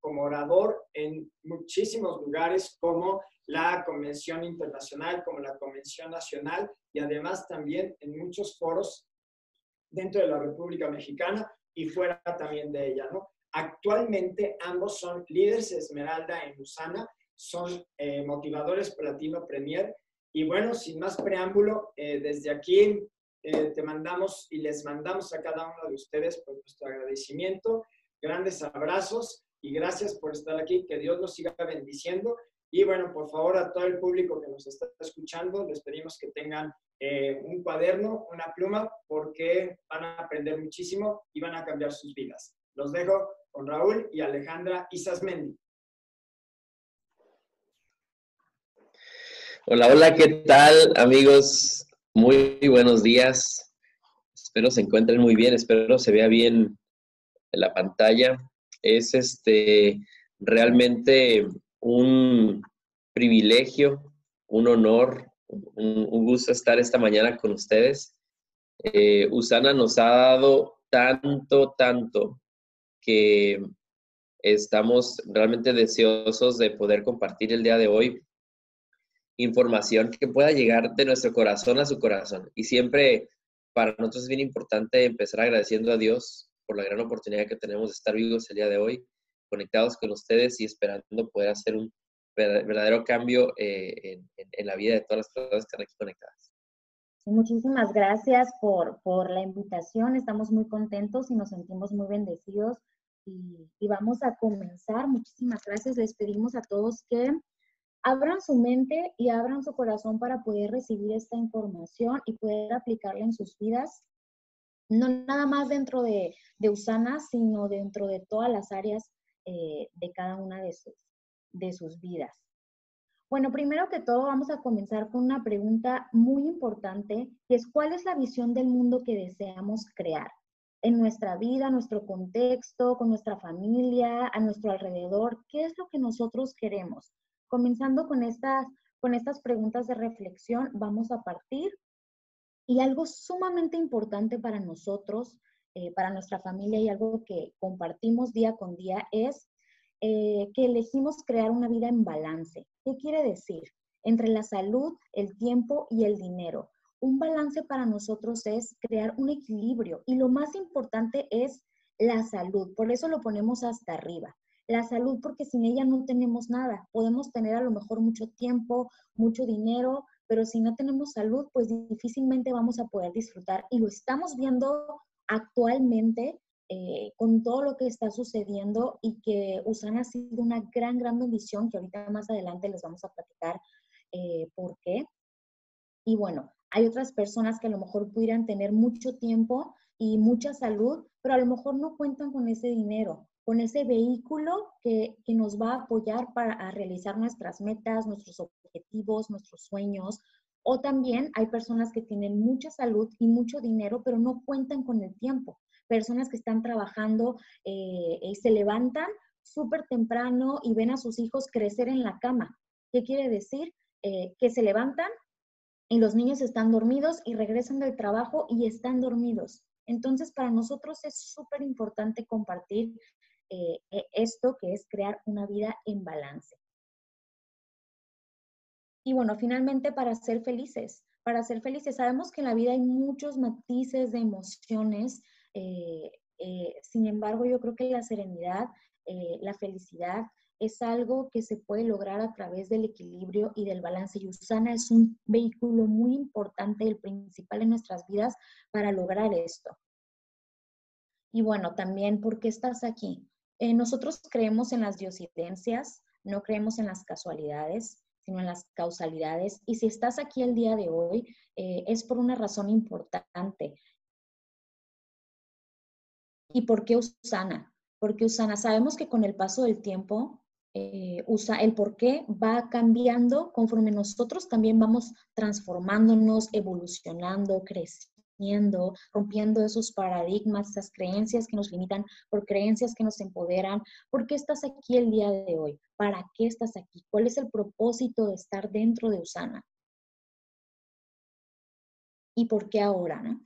como, orador en muchísimos lugares como la Convención Internacional, como la Convención Nacional y además también en muchos foros dentro de la República Mexicana y fuera también de ella. Actualmente ambos son líderes Esmeralda en Usana, son eh, motivadores Platino Premier y bueno, sin más preámbulo, eh, desde aquí eh, te mandamos y les mandamos a cada uno de ustedes por nuestro agradecimiento, grandes abrazos y gracias por estar aquí, que Dios los siga bendiciendo. Y bueno, por favor, a todo el público que nos está escuchando, les pedimos que tengan eh, un cuaderno, una pluma, porque van a aprender muchísimo y van a cambiar sus vidas. Los dejo con Raúl y Alejandra Isasmendi. Hola, hola, ¿qué tal amigos? Muy buenos días. Espero se encuentren muy bien, espero se vea bien en la pantalla. Es este realmente un privilegio, un honor, un, gusto estar esta mañana con ustedes. Eh, Usana nos ha dado tanto, tanto que estamos realmente deseosos de poder compartir el día de hoy información que pueda llegar de nuestro corazón a su corazón. Y siempre para nosotros es bien importante empezar agradeciendo a Dios por la gran oportunidad que tenemos de estar vivos el día de hoy, conectados con ustedes y esperando poder hacer un verdadero cambio eh, en, la vida de todas las personas que están aquí conectadas. muchísimas gracias por, por la invitación. Estamos muy contentos y nos sentimos muy bendecidos. Y, y, vamos a comenzar. Muchísimas gracias. Les pedimos a todos que abran su mente y abran su corazón para poder recibir esta información y poder aplicarla en sus vidas, no nada más dentro de, de Usana, sino dentro de todas las áreas eh, de cada una de sus, de sus vidas. Bueno, primero que todo vamos a comenzar con una pregunta muy importante, que es ¿cuál es la visión del mundo que deseamos crear? En nuestra vida, nuestro contexto, con nuestra familia, a nuestro alrededor, ¿qué es lo que nosotros queremos? Comenzando con estas, con estas preguntas de reflexión, vamos a partir. Y algo sumamente importante para nosotros, eh, para nuestra familia y algo que compartimos día con día es eh, que elegimos crear una vida en balance. ¿Qué quiere decir? Entre la salud, el tiempo y el dinero. Un balance para nosotros es crear un equilibrio y lo más importante es la salud. Por eso lo ponemos hasta arriba la salud, porque sin ella no tenemos nada. Podemos tener a lo mejor mucho tiempo, mucho dinero, pero si no tenemos salud, pues difícilmente vamos a poder disfrutar. Y lo estamos viendo actualmente eh, con todo lo que está sucediendo y que Usana ha sido una gran, gran bendición, que ahorita más adelante les vamos a platicar eh, por qué. Y bueno, hay otras personas que a lo mejor pudieran tener mucho tiempo y mucha salud, pero a lo mejor no cuentan con ese dinero con ese vehículo que, nos va a apoyar para realizar nuestras metas, nuestros objetivos, nuestros sueños. O también hay personas que tienen mucha salud y mucho dinero, pero no cuentan con el tiempo. Personas que están trabajando y eh, se levantan súper temprano y ven a sus hijos crecer en la cama. ¿Qué quiere decir? Eh, que se levantan y los niños están dormidos y regresan del trabajo y están dormidos. Entonces, para nosotros es súper importante compartir eh, e, esto que es crear una vida en balance. Y bueno, finalmente para ser felices, para ser felices, sabemos que en la vida hay muchos matices de emociones, eh, eh, sin embargo yo creo que la serenidad, la felicidad es algo que se puede lograr a través del equilibrio y del balance. Y Usana es un vehículo muy importante, el principal en nuestras vidas para lograr esto. Y bueno, también, ¿por qué estás aquí? Eh, nosotros creemos en las diosidencias, no creemos en las casualidades, sino en las causalidades. Y si estás aquí el día de hoy, eh, es por una razón importante. ¿Y por qué Usana? Porque Usana, sabemos que con el paso del tiempo, eh, usa, el por qué va cambiando conforme nosotros también vamos transformándonos, evolucionando, creciendo rompiendo esos paradigmas, esas creencias que nos limitan por creencias que nos empoderan. ¿Por qué estás aquí el día de hoy? ¿Para qué estás aquí? ¿Cuál es el propósito de estar dentro de Usana? ¿Y por qué ahora? No?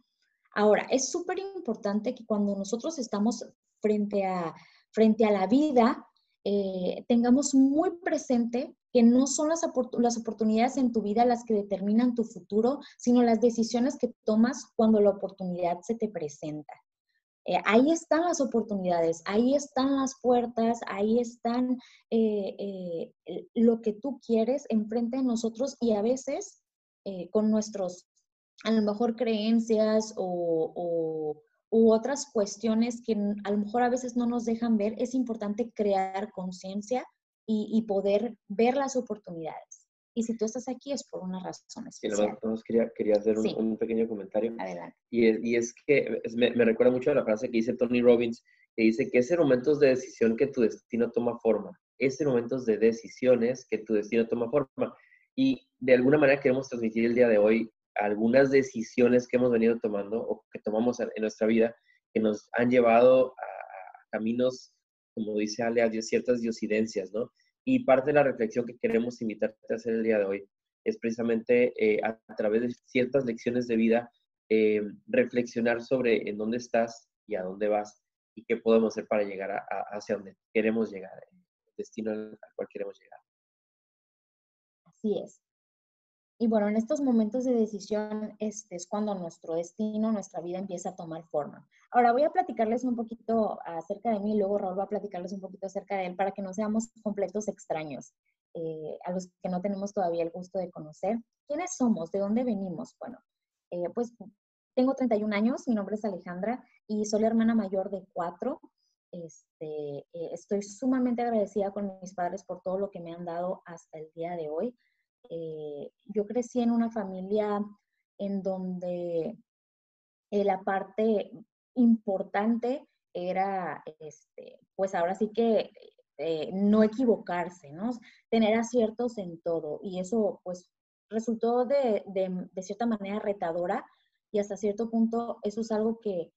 Ahora, es súper importante que cuando nosotros estamos frente a, frente a la vida, eh, tengamos muy presente que no son las, las oportunidades en tu vida las que determinan tu futuro, sino las decisiones que tomas cuando la oportunidad se te presenta. Eh, ahí están las oportunidades, ahí están las puertas, ahí están eh, lo que tú quieres enfrente de nosotros y a veces con nuestros, a lo mejor, creencias o, u otras cuestiones que a lo mejor a veces no nos dejan ver, es importante crear conciencia y, poder ver las oportunidades. Y si tú estás aquí es por una razón especial. Sí, quería, quería hacer un, pequeño comentario. Adelante. Y es, y es que me, me, recuerda mucho a la frase que dice Tony Robbins, que dice que es en momentos de decisión que tu destino toma forma. Es en momentos de decisiones que tu destino toma forma. Y de alguna manera queremos transmitir el día de hoy algunas decisiones que hemos venido tomando o que tomamos en nuestra vida que nos han llevado a, caminos, como dice Ale, ciertas diosidencias, ¿no? Y parte de la reflexión que queremos invitarte a hacer el día de hoy es precisamente eh, a, través de ciertas lecciones de vida, eh, reflexionar sobre en dónde estás y a dónde vas y qué podemos hacer para llegar hacia donde queremos llegar, el destino al cual queremos llegar. Así es. Y bueno, en estos momentos de decisión este, es cuando nuestro destino, nuestra vida empieza a tomar forma. Ahora voy a platicarles un poquito acerca de mí, luego Raúl va a platicarles un poquito acerca de él para que no seamos completos extraños eh, a los que no tenemos todavía el gusto de conocer. ¿Quiénes somos? ¿De dónde venimos? Bueno, eh, pues tengo 31 años, mi nombre es Alejandra y soy la hermana mayor de cuatro. Este, eh, estoy sumamente agradecida con mis padres por todo lo que me han dado hasta el día de hoy. Eh, yo crecí en una familia en donde eh, la parte importante era, este, pues ahora sí que eh, no equivocarse, ¿no? Tener aciertos en todo. Y eso, pues, resultó de, de, cierta manera retadora y hasta cierto punto eso es algo que,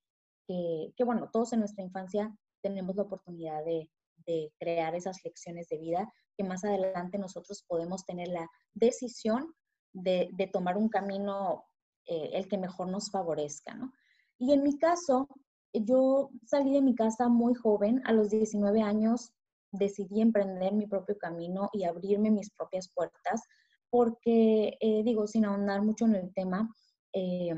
que, que, bueno, todos en nuestra infancia tenemos la oportunidad de, de crear esas lecciones de vida que más adelante nosotros podemos tener la decisión de, tomar un camino eh, el que mejor nos favorezca, ¿no? Y en mi caso, yo salí de mi casa muy joven, a los 19 años decidí emprender mi propio camino y abrirme mis propias puertas, porque, eh, digo, sin ahondar mucho en el tema, eh,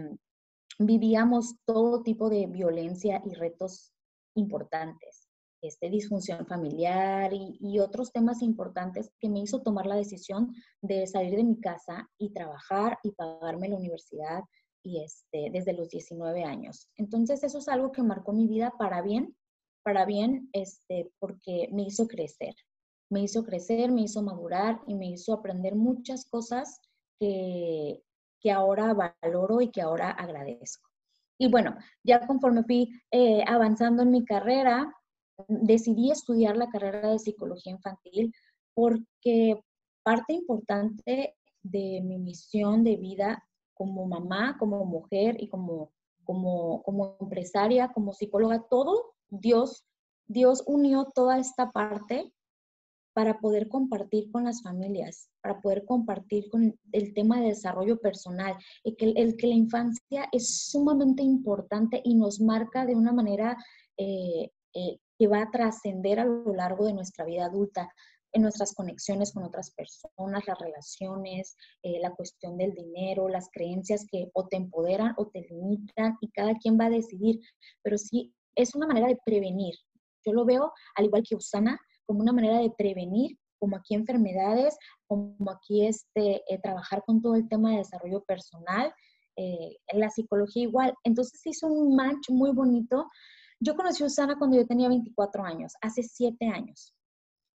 vivíamos todo tipo de violencia y retos importantes este, disfunción familiar y, otros temas importantes que me hizo tomar la decisión de salir de mi casa y trabajar y pagarme la universidad y este, desde los 19 años. Entonces eso es algo que marcó mi vida para bien, para bien, este, porque me hizo crecer, me hizo crecer, me hizo madurar y me hizo aprender muchas cosas que, que ahora valoro y que ahora agradezco. Y bueno, ya conforme fui eh, avanzando en mi carrera, decidí estudiar la carrera de psicología infantil porque parte importante de mi misión de vida como mamá, como mujer y como, como, como empresaria, como psicóloga, todo Dios, Dios unió toda esta parte para poder compartir con las familias, para poder compartir con el tema de desarrollo personal, y que, el que la infancia es sumamente importante y nos marca de una manera eh, eh, que va a trascender a lo largo de nuestra vida adulta, en nuestras conexiones con otras personas, las relaciones, eh, la cuestión del dinero, las creencias que o te empoderan o te limitan y cada quien va a decidir, pero sí es una manera de prevenir. Yo lo veo, al igual que Usana, como una manera de prevenir, como aquí enfermedades, como aquí este, eh, trabajar con todo el tema de desarrollo personal, en la psicología igual. Entonces hizo un match muy bonito yo conocí a Usana cuando yo tenía 24 años, hace 7 años.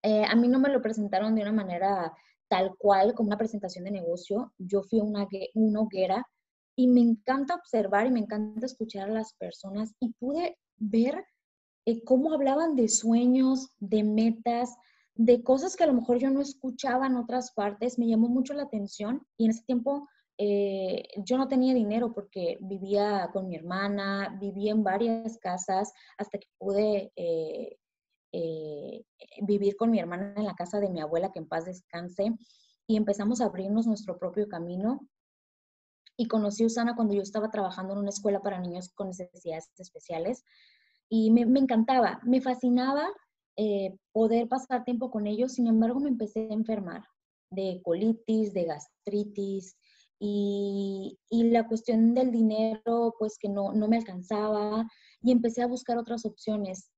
Eh, a mí no me lo presentaron de una manera tal cual, como una presentación de negocio. Yo fui una hoguera y me encanta observar y me encanta escuchar a las personas y pude ver eh, cómo hablaban de sueños, de metas, de cosas que a lo mejor yo no escuchaba en otras partes. Me llamó mucho la atención y en ese tiempo eh, yo no tenía dinero porque vivía con mi hermana, vivía en varias casas hasta que pude eh, eh, vivir con mi hermana en la casa de mi abuela, que en paz descanse, y empezamos a abrirnos nuestro propio camino. Y conocí a Usana cuando yo estaba trabajando en una escuela para niños con necesidades especiales y me, me encantaba, me fascinaba eh, poder pasar tiempo con ellos. Sin embargo, me empecé a enfermar de colitis, de gastritis y, la cuestión del dinero, pues que no, no me alcanzaba y empecé a buscar otras opciones.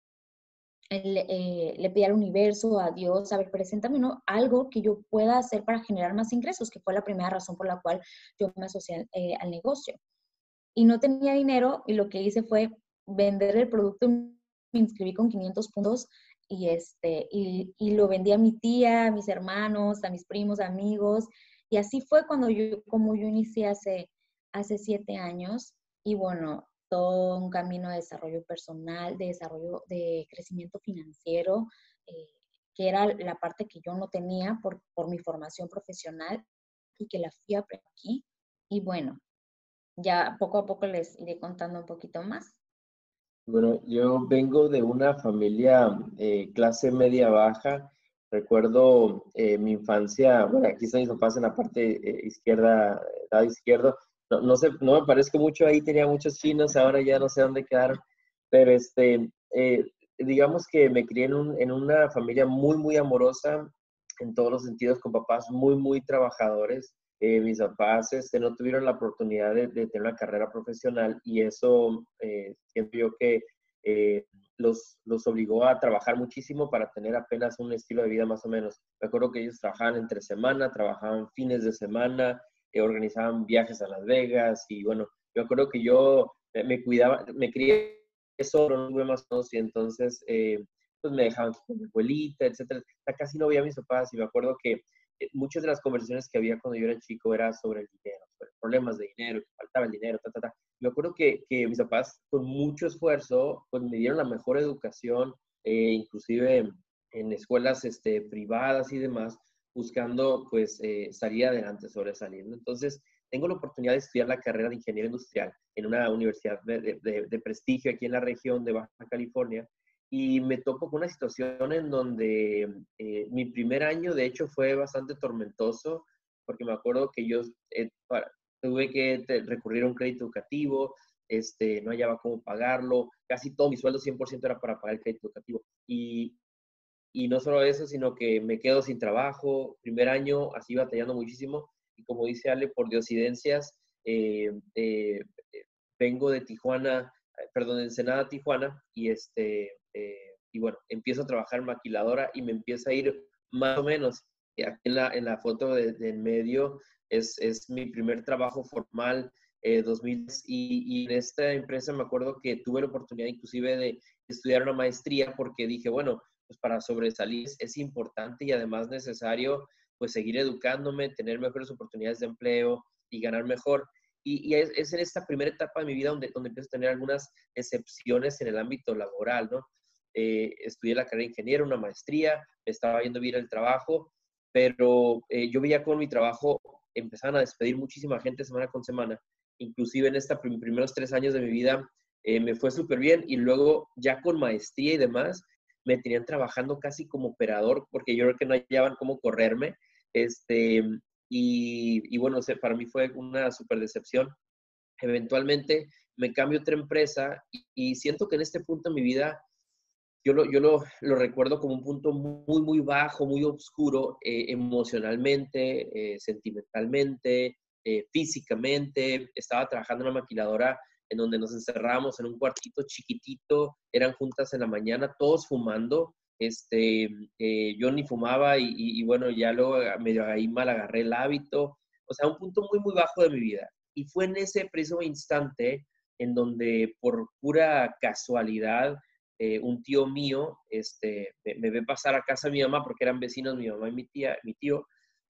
Eh, le pedí al universo, a Dios, a ver, preséntame algo que yo pueda hacer para generar más ingresos, que fue la primera razón por la cual yo me asocié eh, al negocio. Y no tenía dinero y lo que hice fue vender el producto, me inscribí con 500 puntos y, este, y, y lo vendí a mi tía, a mis hermanos, a mis primos, amigos. Y así fue cuando yo, como yo inicié hace, hace siete años. Y bueno, todo un camino de desarrollo personal, de desarrollo de crecimiento financiero, eh, que era la parte que yo no tenía por, por mi formación profesional y que la fui a aquí. Y bueno, ya poco a poco les iré contando un poquito más. Bueno, yo vengo de una familia eh, clase media baja. Recuerdo eh, mi infancia, bueno, aquí están mis papás en la parte izquierda, lado izquierdo no, no, sé, no me parezco mucho, ahí tenía muchos chinos, ahora ya no sé dónde quedaron, pero este, eh, digamos que me crié en, en, una familia muy, muy amorosa en todos los sentidos, con papás muy, muy trabajadores. Eh, mis papás este, no tuvieron la oportunidad de, tener una carrera profesional y eso eh, siento yo que eh, los, los obligó a trabajar muchísimo para tener apenas un estilo de vida más o menos. Me acuerdo que ellos trabajaban entre semana, trabajaban fines de semana, organizaban viajes a Las Vegas y bueno, yo acuerdo que yo me cuidaba, me crié solo, no más y entonces eh, pues me dejaban con mi abuelita, etcétera. Casi no veía a mis papás y me acuerdo que eh, muchas de las conversaciones que había cuando yo era chico era sobre el dinero, problemas de dinero, que faltaba el dinero, ta, ta, ta. Me acuerdo que, que mis papás con mucho esfuerzo pues me dieron la mejor educación, eh, inclusive en, en escuelas este, privadas y demás, buscando pues eh, salir adelante, sobresaliendo. Entonces, tengo la oportunidad de estudiar la carrera de ingeniería industrial en una universidad de, prestigio aquí en la región de Baja California y me topo con una situación en donde eh, mi primer año, de hecho, fue bastante tormentoso porque me acuerdo que yo eh, tuve que recurrir a un crédito educativo, este, no hallaba cómo pagarlo, casi todo mi sueldo 100% era para pagar el crédito educativo. Y, y no solo eso, sino que me quedo sin trabajo, primer año así batallando muchísimo, y como dice Ale, por diosidencias, eh, eh, vengo de Tijuana, perdón, de Ensenada, Tijuana, y este, eh, y bueno, empiezo a trabajar maquiladora y me empieza a ir más o menos. Aquí en la, en la foto de, en medio es, es, mi primer trabajo formal, 2000, y, y, en esta empresa me acuerdo que tuve la oportunidad inclusive de estudiar una maestría porque dije, bueno, pues para sobresalir es importante y además necesario pues seguir educándome, tener mejores oportunidades de empleo y ganar mejor. Y, es, en esta primera etapa de mi vida donde, donde empiezo a tener algunas excepciones en el ámbito laboral, ¿no? Eh, estudié la carrera de ingeniero, una maestría, me estaba yendo bien el trabajo, pero eh, yo veía con mi trabajo empezaban a despedir muchísima gente semana con semana. Inclusive en estos primeros tres años de mi vida eh, me fue súper bien y luego ya con maestría y demás, me tenían trabajando casi como operador porque yo creo que no hallaban cómo correrme. Este, y, y bueno, para mí fue una súper decepción. Eventualmente me cambio a otra empresa y, siento que en este punto de mi vida yo lo, yo lo, lo, recuerdo como un punto muy, muy bajo, muy oscuro, eh, emocionalmente, eh, sentimentalmente, eh, físicamente. Estaba trabajando en una maquiladora en donde nos encerrábamos en un cuartito chiquitito, eran juntas en la mañana, todos fumando. Este, yo ni fumaba y, bueno, ya luego medio ahí mal agarré el hábito. O sea, un punto muy, muy bajo de mi vida. Y fue en ese preciso instante en donde por pura casualidad, eh, un tío mío este, me, ve pasar a casa de mi mamá porque eran vecinos mi mamá y mi tía, mi tío,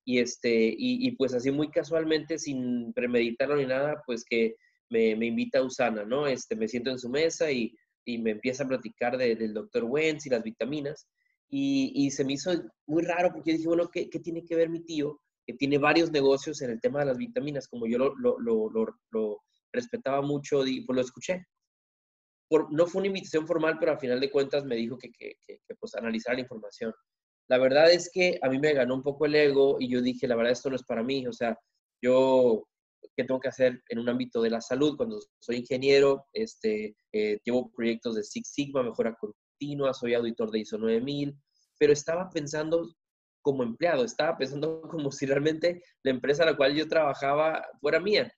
y, este, y, pues así muy casualmente, sin premeditarlo ni nada, pues que me, me, invita a Usana, ¿no? Este, me siento en su mesa y, y me empieza a platicar del doctor Wentz y las vitaminas. Y, y, se me hizo muy raro porque yo dije, bueno, ¿qué, ¿qué, tiene que ver mi tío? Que tiene varios negocios en el tema de las vitaminas, como yo lo, lo, lo, lo respetaba mucho, y pues lo escuché. Por, no fue una invitación formal, pero al final de cuentas me dijo que, que, que, pues analizara la información. La verdad es que a mí me ganó un poco el ego y yo dije, la verdad esto no es para mí, o sea, yo qué tengo que hacer en un ámbito de la salud. Cuando soy ingeniero, este, eh, llevo proyectos de Six Sigma, mejora continua, soy auditor de ISO 9000, pero estaba pensando como empleado, estaba pensando como si realmente la empresa a la cual yo trabajaba fuera mía.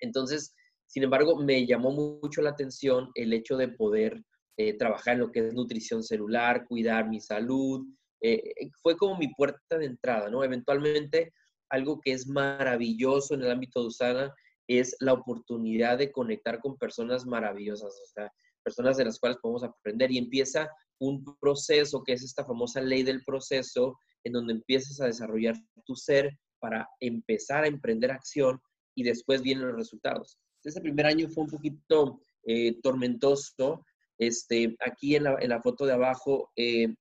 Entonces, sin embargo, me llamó mucho la atención el hecho de poder eh, trabajar en lo que es nutrición celular, cuidar mi salud. Eh, eh, fue como mi puerta de entrada, ¿no? Eventualmente, algo que es maravilloso en el ámbito de Usana es la oportunidad de conectar con personas maravillosas, o sea, personas de las cuales podemos aprender y empieza un proceso que es esta famosa ley del proceso en donde empiezas a desarrollar tu ser para empezar a emprender acción y después vienen los resultados. Este primer año fue un poquito eh, tormentoso. Este, aquí en la, en la foto de abajo, eh,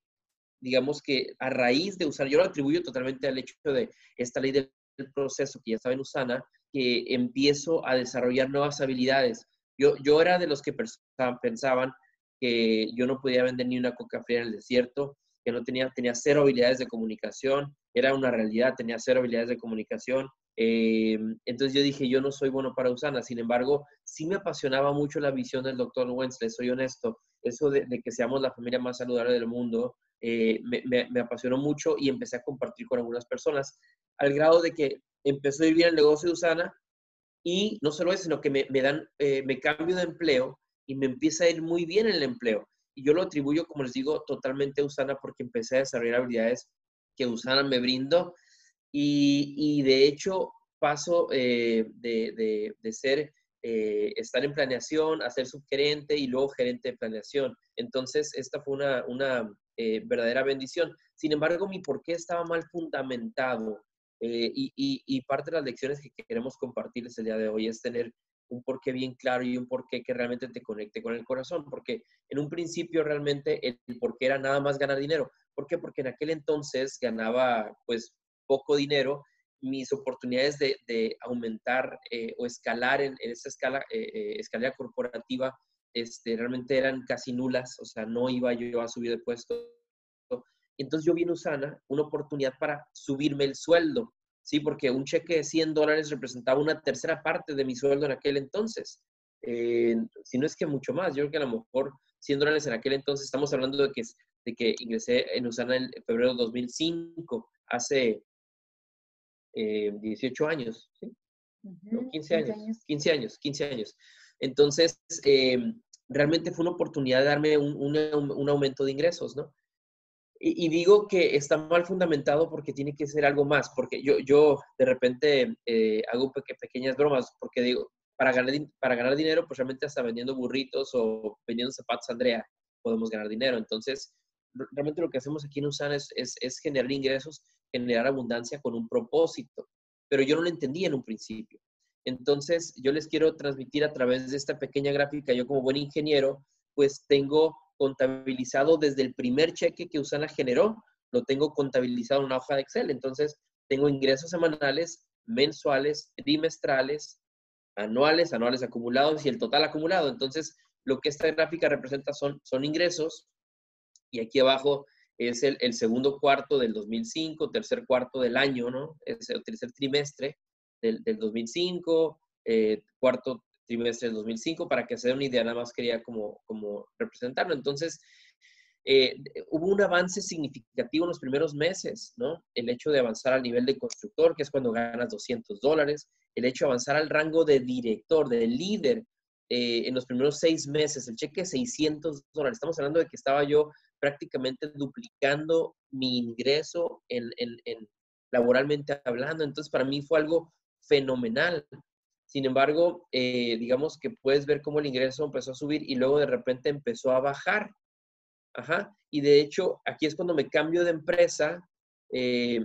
digamos que a raíz de usar, yo lo atribuyo totalmente al hecho de esta ley del proceso que ya estaba en Usana, que empiezo a desarrollar nuevas habilidades. Yo, yo era de los que pensaban que yo no podía vender ni una coca fría en el desierto, que no tenía, tenía cero habilidades de comunicación, era una realidad, tenía cero habilidades de comunicación. Eh, entonces yo dije, yo no soy bueno para Usana, sin embargo, sí me apasionaba mucho la visión del doctor Wensley, soy honesto, eso de, que seamos la familia más saludable del mundo, eh, me, apasionó mucho y empecé a compartir con algunas personas, al grado de que empezó a ir bien el negocio de Usana y no solo eso, sino que me, dan, eh, me cambio de empleo y me empieza a ir muy bien el empleo. Y yo lo atribuyo, como les digo, totalmente a Usana porque empecé a desarrollar habilidades que Usana me brindó. Y, de hecho, paso eh, de, de, de, ser, eh, estar en planeación a ser subgerente y luego gerente de planeación. Entonces, esta fue una, una eh, verdadera bendición. Sin embargo, mi por qué estaba mal fundamentado. Y, y, y, parte de las lecciones que queremos compartirles el día de hoy es tener un porqué bien claro y un porqué que realmente te conecte con el corazón, porque en un principio realmente el, porqué era nada más ganar dinero. ¿Por qué? Porque en aquel entonces ganaba pues poco dinero, mis oportunidades de, aumentar eh, o escalar en, esa escala, eh, eh, escalera corporativa este, realmente eran casi nulas, o sea, no iba yo a subir de puesto. Entonces yo vi en Usana una oportunidad para subirme el sueldo. ¿sí? Porque un cheque de 100 dólares representaba una tercera parte de mi sueldo en aquel entonces. Eh, si no es que mucho más, yo creo que a lo mejor 100 dólares en aquel entonces, estamos hablando de que, de que ingresé en Usana en febrero de 2005, hace 18 eh, años, ¿sí? 15, años, 15 años, 15 años. Entonces, eh, realmente fue una oportunidad de darme un, un, aumento de ingresos, ¿no? Y, digo que está mal fundamentado porque tiene que ser algo más, porque yo, yo de repente eh, hago pequeñas bromas, porque digo, para ganar, para ganar dinero, pues realmente hasta vendiendo burritos o vendiendo zapatos Andrea podemos ganar dinero. Entonces, realmente lo que hacemos aquí en USAN es, es, es generar ingresos, generar abundancia con un propósito, pero yo no lo entendía en un principio. Entonces, yo les quiero transmitir a través de esta pequeña gráfica, yo como buen ingeniero, pues tengo contabilizado desde el primer cheque que Usana generó, lo tengo contabilizado en una hoja de Excel. Entonces, tengo ingresos semanales, mensuales, trimestrales, anuales, anuales acumulados y el total acumulado. Entonces, lo que esta gráfica representa son, son ingresos y aquí abajo es el, segundo cuarto del 2005, tercer cuarto del año, ¿no? Es el tercer trimestre del, del 2005, eh, cuarto trimestre del 2005, para que se den una idea, nada más quería como, como representarlo. Entonces, eh, hubo un avance significativo en los primeros meses, ¿no? El hecho de avanzar al nivel de constructor, que es cuando ganas 200 dólares, el hecho de avanzar al rango de director, de líder, eh, en los primeros seis meses, el cheque 600 dólares. Estamos hablando de que estaba yo prácticamente duplicando mi ingreso en, en, en laboralmente hablando. Entonces, para mí fue algo fenomenal. Sin embargo, eh, digamos que puedes ver cómo el ingreso empezó a subir y luego de repente empezó a bajar. Ajá. Y de hecho, aquí es cuando me cambio de empresa. Eh,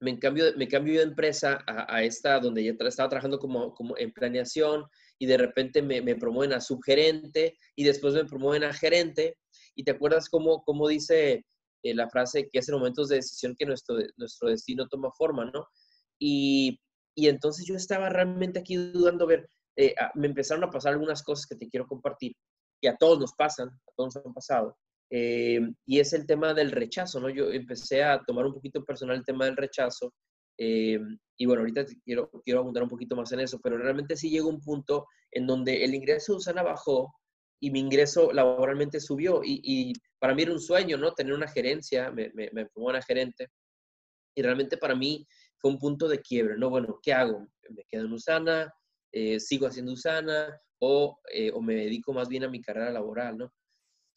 me, cambio, me cambio de empresa a, esta donde ya estaba trabajando como en planeación y de repente me, me, promueven a subgerente y después me promueven a gerente. Y te acuerdas cómo, cómo dice eh, la frase que es en momentos de decisión que nuestro, nuestro destino toma forma, ¿no? Y y entonces yo estaba realmente aquí dudando, ver, eh, ah, me empezaron a pasar algunas cosas que te quiero compartir, que a todos nos pasan, a todos nos han pasado. Eh, y es el tema del rechazo, ¿no? Yo empecé a tomar un poquito personal el tema del rechazo. Eh, y bueno, ahorita quiero, quiero abundar un poquito más en eso, pero realmente sí llegó un punto en donde el ingreso de Usana bajó y mi ingreso laboralmente subió. Y, para mí era un sueño, ¿no? Tener una gerencia, me, me, me una gerente. Y realmente para mí fue un punto de quiebre, ¿no? Bueno, ¿qué hago? ¿Me quedo en Usana? Eh, ¿Sigo haciendo Usana? O, eh, o, me dedico más bien a mi carrera laboral, ¿no?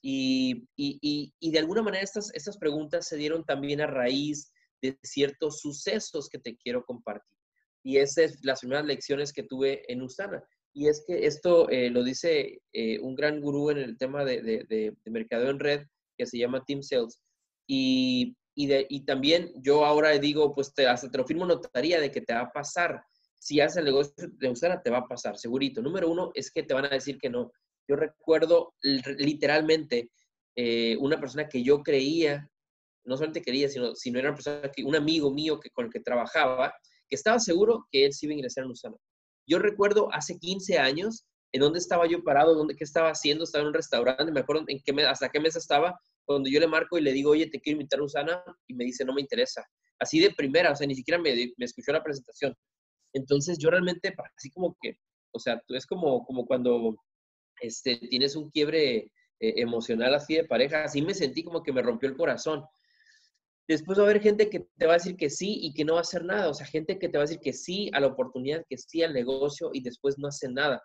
Y, y, y, de alguna manera estas, estas preguntas se dieron también a raíz de ciertos sucesos que te quiero compartir. Y esas es las primeras lecciones que tuve en Usana. Y es que esto eh, lo dice eh, un gran gurú en el tema de, de, de, en red, que se llama Team Sales. Y, y, y también yo ahora digo, pues te, hasta te lo firmo notaría de que te va a pasar. Si haces el negocio de Usana, te va a pasar, segurito. Número uno es que te van a decir que no. Yo recuerdo literalmente eh, una persona que yo creía, no solamente quería, sino, sino era una persona que, un amigo mío que, con el que trabajaba, que estaba seguro que él sí iba a ingresar en Usana. Yo recuerdo hace 15 años en dónde estaba yo parado, dónde, qué estaba haciendo, estaba en un restaurante, me acuerdo en qué hasta qué mesa estaba, cuando yo le marco y le digo, oye, te quiero invitar a Usana, y me dice, no me interesa. Así de primera, o sea, ni siquiera me, me escuchó la presentación. Entonces yo realmente, así como que, o sea, es como, como cuando este, tienes un quiebre eh, emocional así de pareja, así me sentí como que me rompió el corazón. Después va a haber gente que te va a decir que sí y que no va a hacer nada. O sea, gente que te va a decir que sí a la oportunidad, que sí al negocio y después no hace nada.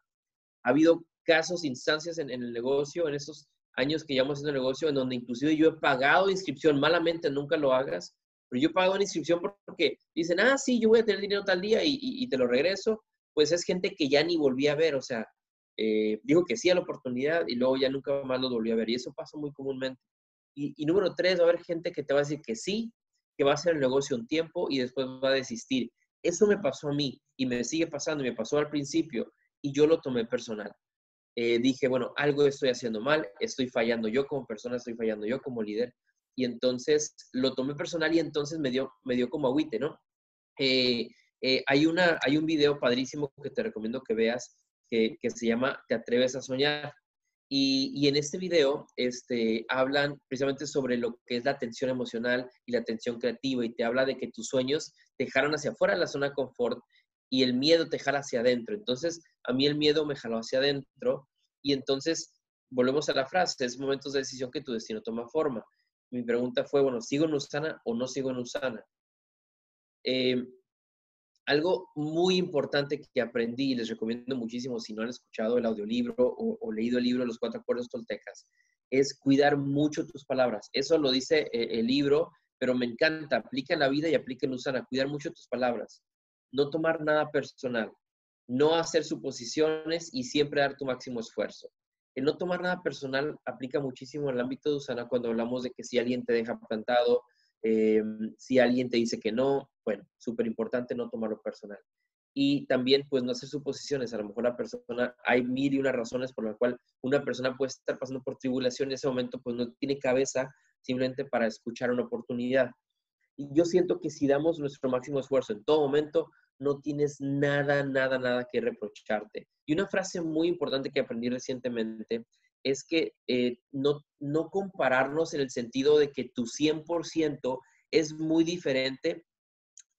Ha habido casos, instancias en, el negocio, en esos años que llevamos haciendo negocio, en donde inclusive yo he pagado inscripción, malamente nunca lo hagas, pero yo he pagado una inscripción porque dicen, ah, sí, yo voy a tener dinero tal día y, te lo regreso. Pues es gente que ya ni volví a ver, o sea, eh, dijo que sí a la oportunidad y luego ya nunca más lo volví a ver. Y eso pasa muy comúnmente. Y, número tres, va a haber gente que te va a decir que sí, que va a hacer el negocio un tiempo y después va a desistir. Eso me pasó a mí y me sigue pasando me pasó al principio y yo lo tomé personal. Eh, dije, bueno, algo estoy haciendo mal, estoy fallando yo como persona, estoy fallando yo como líder. Y entonces lo tomé personal y entonces me dio, me dio como agüite, ¿no? Eh, eh, hay, una, hay un video padrísimo que te recomiendo que veas que, que se llama Te atreves a soñar. Y, en este video este, hablan precisamente sobre lo que es la atención emocional y la atención creativa y te habla de que tus sueños te jalan hacia afuera la zona confort y el miedo te jala hacia adentro. Entonces, a mí el miedo me jaló hacia adentro y entonces volvemos a la frase, es momentos de decisión que tu destino toma forma. Mi pregunta fue, bueno, ¿sigo en Usana o no sigo en Usana? Eh, algo muy importante que aprendí y les recomiendo muchísimo si no han escuchado el audiolibro o, leído el libro Los Cuatro Acuerdos Toltecas, es cuidar mucho tus palabras. Eso lo dice eh, el libro, pero me encanta. Aplica en la vida y aplica en Usana. Cuidar mucho tus palabras. No tomar nada personal. No hacer suposiciones y siempre dar tu máximo esfuerzo. El no tomar nada personal aplica muchísimo en el ámbito de Usana cuando hablamos de que si alguien te deja plantado, Em, si alguien te dice que no, bueno, súper importante no tomarlo personal. Y también, pues, no hacer suposiciones. A lo mejor la persona, hay mil y unas razones por las cuales una persona puede estar pasando por tribulación en ese momento, pues no tiene cabeza simplemente para escuchar una oportunidad. Y yo siento que si damos nuestro máximo esfuerzo en todo momento, no tienes nada, nada, nada que reprocharte. Y una frase muy importante que aprendí recientemente es que eh, no, no compararnos en el sentido de que tu 100% es muy diferente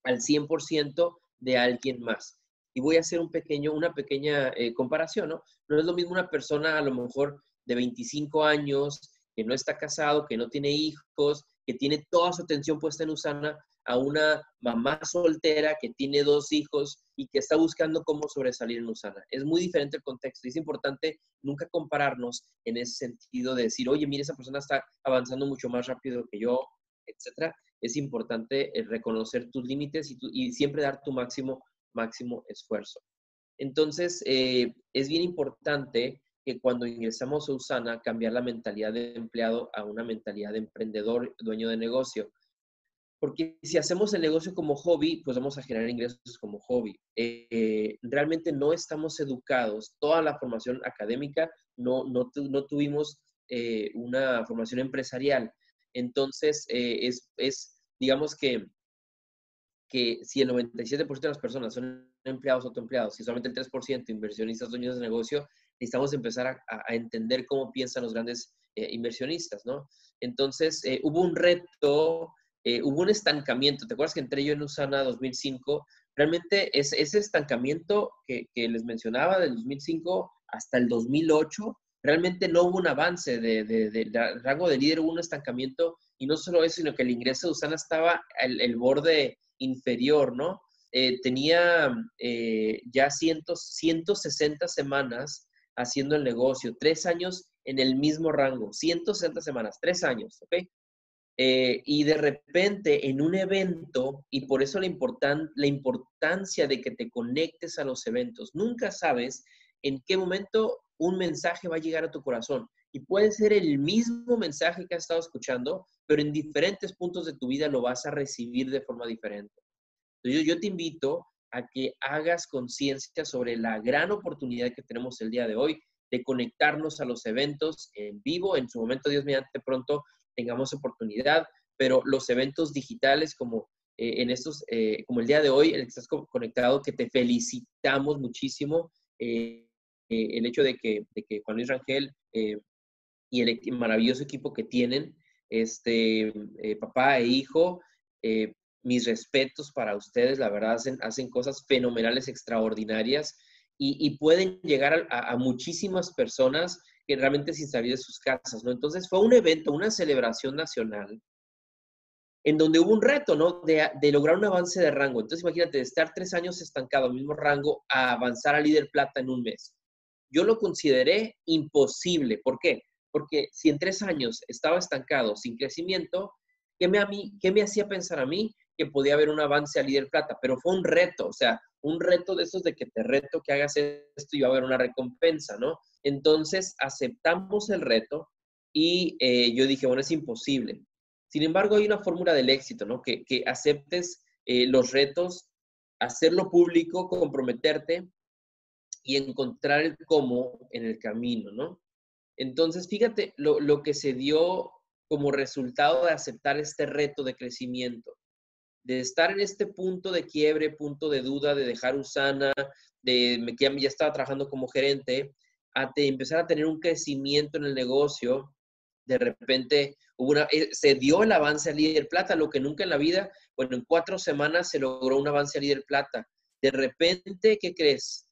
al 100% de alguien más. Y voy a hacer un pequeño, una pequeña eh, comparación, ¿no? No es lo mismo una persona a lo mejor de 25 años, que no está casado, que no tiene hijos, que tiene toda su atención puesta en Usana, a una mamá soltera que tiene dos hijos y que está buscando cómo sobresalir en Usana. Es muy diferente el contexto. Es importante nunca compararnos en ese sentido de decir, oye, mira, esa persona está avanzando mucho más rápido que yo, etcétera. Es importante eh, reconocer tus límites y, siempre dar tu máximo, máximo esfuerzo. Entonces, eh, es bien importante que cuando ingresamos a Usana, cambiar la mentalidad de empleado a una mentalidad de emprendedor, dueño de negocio porque si hacemos el negocio como hobby, pues vamos a generar ingresos como hobby. Eh, realmente no estamos educados, toda la formación académica no, no, no tuvimos eh, una formación empresarial. Entonces, eh, es, es, digamos que, que si el 97% de las personas son empleados o autoempleados, y solamente el 3% inversionistas dueños de negocio, necesitamos empezar a, a entender cómo piensan los grandes inversionistas, ¿no? Entonces, hubo un reto eh, hubo un estancamiento. ¿Te acuerdas que entré yo en Usana 2005? Realmente ese estancamiento que, les mencionaba del 2005 hasta el 2008 realmente no hubo un avance de, de, rango de líder, hubo un estancamiento y no solo eso, sino que el ingreso de Usana estaba el, el borde inferior, ¿no? Eh, tenía eh, ya cientos, 160 semanas haciendo el negocio, tres años en el mismo rango, 160 semanas, tres años, ¿ok? Eh, y de repente en un evento, y por eso la, la importancia de que te conectes a los eventos, nunca sabes en qué momento un mensaje va a llegar a tu corazón. Y puede ser el mismo mensaje que has estado escuchando, pero en diferentes puntos de tu vida lo vas a recibir de forma diferente. Entonces, yo, te invito a que hagas conciencia sobre la gran oportunidad que tenemos el día de hoy de conectarnos a los eventos en vivo. En su momento, Dios mediante pronto tengamos oportunidad, pero los eventos digitales como eh, en estos, eh, como el día de hoy, el que estás conectado, que te felicitamos muchísimo. Eh, el hecho de que, de que Juan Luis Rangel y el maravilloso equipo que tienen, este, papá e hijo, mis respetos para ustedes, la verdad hacen, hacen cosas fenomenales, extraordinarias y, pueden llegar a, muchísimas personas que realmente sin salir de sus casas, ¿no? Entonces fue un evento, una celebración nacional en donde hubo un reto, ¿no? De, de, lograr un avance de rango. Entonces, imagínate, de estar tres años estancado al mismo rango a avanzar a líder plata en un mes. Yo lo consideré imposible. ¿Por qué? Porque si en tres años estaba estancado, sin crecimiento, ¿qué me, a mí, qué me hacía pensar a mí que podía haber un avance a líder plata, pero fue un reto, o sea, un reto de esos de que te reto que hagas esto y va a haber una recompensa, ¿no? Entonces aceptamos el reto y eh, yo dije, bueno, es imposible. Sin embargo, hay una fórmula del éxito, ¿no? Que, que aceptes eh, los retos, hacerlo público, comprometerte y encontrar el cómo en el camino, ¿no? Entonces, fíjate lo, lo que se dio como resultado de aceptar este reto de crecimiento de estar en este punto de quiebre, punto de duda, de dejar Usana, de que ya estaba trabajando como gerente, a empezar a tener un crecimiento en el negocio, de repente hubo una, eh, se dio el avance a líder plata, lo que nunca en la vida, bueno, en cuatro semanas se logró un avance a líder plata. De repente, ¿qué crees?